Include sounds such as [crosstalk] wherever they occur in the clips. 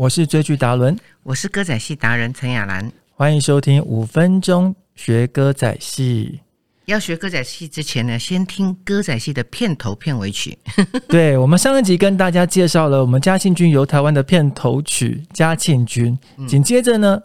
我是追剧达伦，我是歌仔戏达人陈雅兰。欢迎收听五分钟学歌仔戏。要学歌仔戏之前呢，先听歌仔戏的片头片尾曲。[laughs] 对我们上一集跟大家介绍了我们嘉庆君游台湾的片头曲《嘉庆君》，紧接着呢，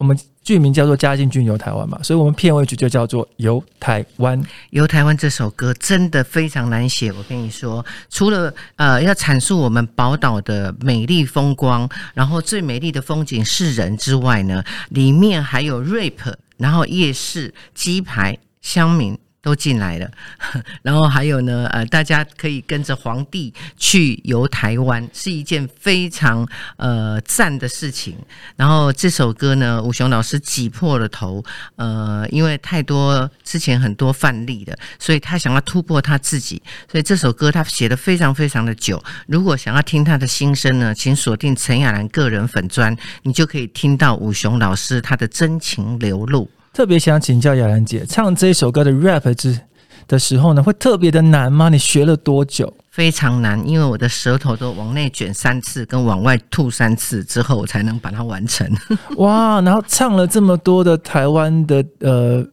我们剧名叫做《嘉靖君游台湾》嘛，所以我们片尾曲就叫做《游台湾》。游台湾这首歌真的非常难写，我跟你说，除了呃要阐述我们宝岛的美丽风光，然后最美丽的风景是人之外呢，里面还有 rap，然后夜市鸡排。乡民都进来了，[laughs] 然后还有呢，呃，大家可以跟着皇帝去游台湾，是一件非常呃赞的事情。然后这首歌呢，武雄老师挤破了头，呃，因为太多之前很多范例的，所以他想要突破他自己，所以这首歌他写的非常非常的久。如果想要听他的心声呢，请锁定陈雅兰个人粉砖，你就可以听到武雄老师他的真情流露。特别想请教雅兰姐，唱这首歌的 rap 之的时候呢，会特别的难吗？你学了多久？非常难，因为我的舌头都往内卷三次，跟往外吐三次之后，我才能把它完成。[laughs] [laughs] 哇！然后唱了这么多的台湾的呃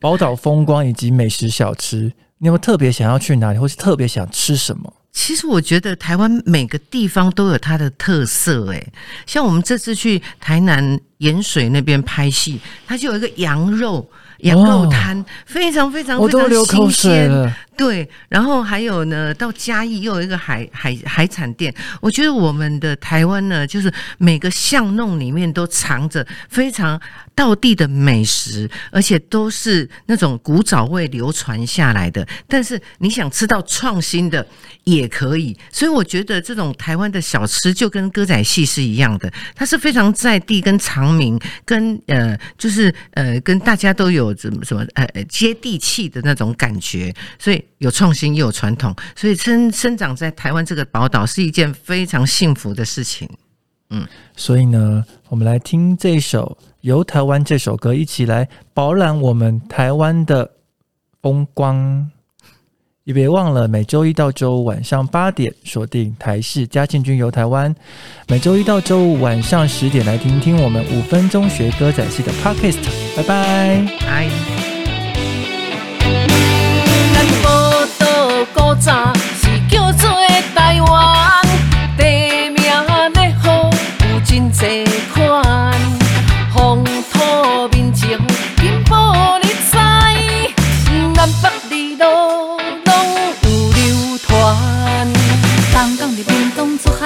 宝岛风光以及美食小吃，你有没有特别想要去哪里，或是特别想吃什么？其实我觉得台湾每个地方都有它的特色，诶，像我们这次去台南盐水那边拍戏，它就有一个羊肉羊肉摊，非常非常非常新鲜。对，然后还有呢，到嘉义又有一个海海海产店。我觉得我们的台湾呢，就是每个巷弄里面都藏着非常道地的美食，而且都是那种古早味流传下来的。但是你想吃到创新的也可以，所以我觉得这种台湾的小吃就跟歌仔戏是一样的，它是非常在地、跟长明、跟呃，就是呃，跟大家都有怎么什么呃接地气的那种感觉，所以。有创新又有传统，所以生生长在台湾这个宝岛是一件非常幸福的事情。嗯，所以呢，我们来听这首《游台湾》这首歌，一起来饱览我们台湾的风光。也别忘了每周一到周五晚上八点锁定台视嘉庆君游台湾，每周一到周五晚上十点来听听我们五分钟学歌仔戏的 Podcast。拜拜，拜。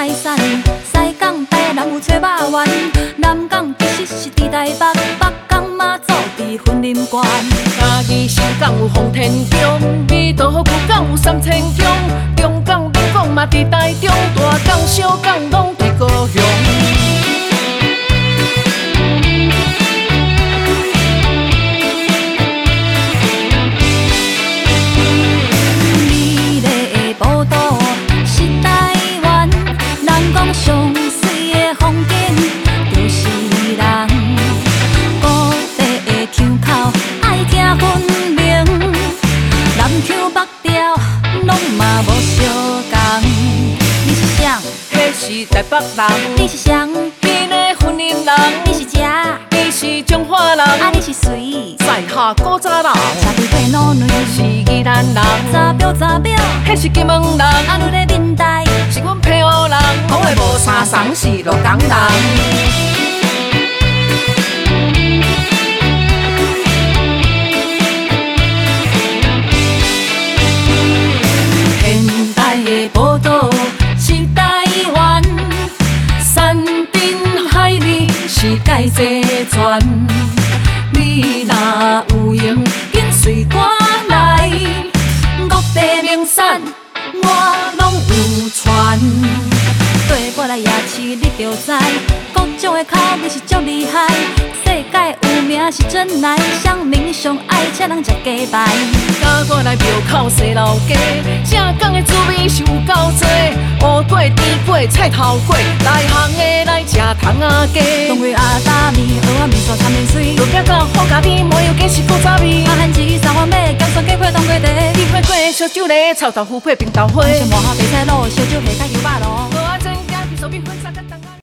海产，西港台人有吹肉丸，南港其实是伫台北，北港嘛祖伫婚林关，嘉义新港有洪天宫。有三千强，中港、闽港嘛伫台中，大港、小港拢北人。你是谁？边的婚姻人。你是谁？你是中华人。啊，你是谁？在下古早人。车头配奴女是宜兰人。查表查表，迄是金门人。啊，你咧面台是阮配偶人。讲的无相同是洛港人。你若有闲，紧随我来。五地名产我拢有传，对我来夜市你着知，各种的口味是足厉害。世界有名是真来，乡民上爱请人食鸡排。甲我来庙口西老街，正港的滋味是有够多。菜头粿，内行的来吃糖仔鸡。冬瓜阿达面，蚵仔面线掺面水。路边到好咖啡，麻油鸡是古早味。阿汉鸡、三碗面，姜蒜鸡配冬瓜茶。甜花粿、烧酒螺，臭豆腐配冰豆花。麻花白菜卤，烧酒下加油肉咯。蚵仔煎加比手比。